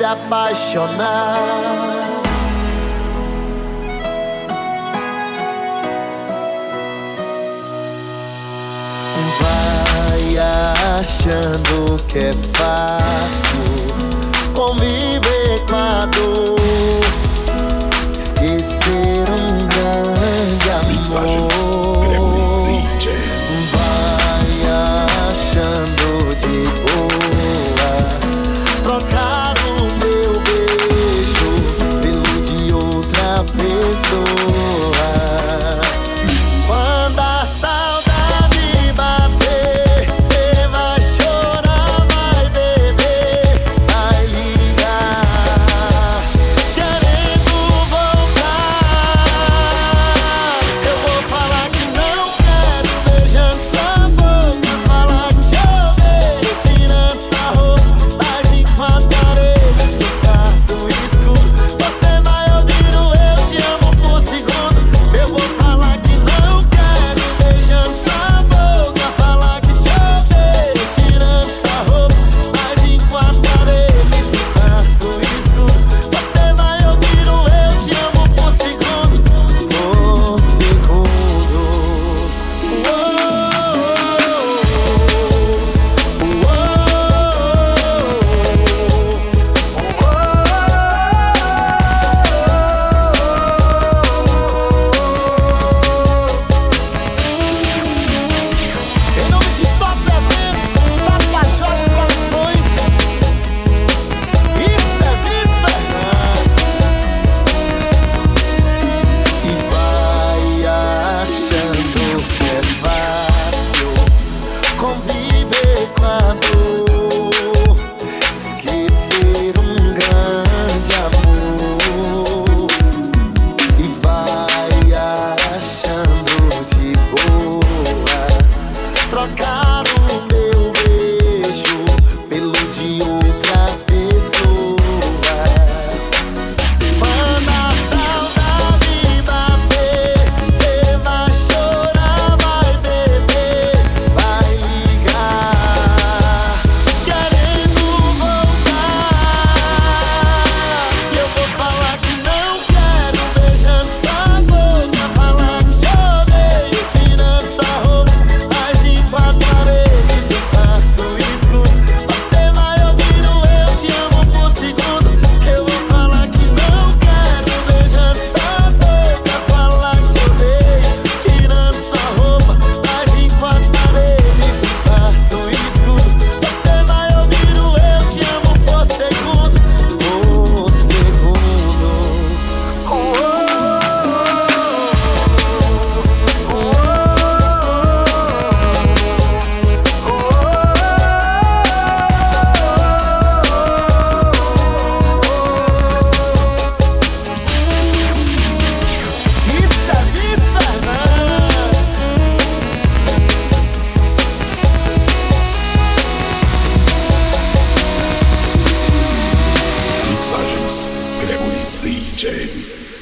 se apaixonar. Vai achando que é fácil DJ.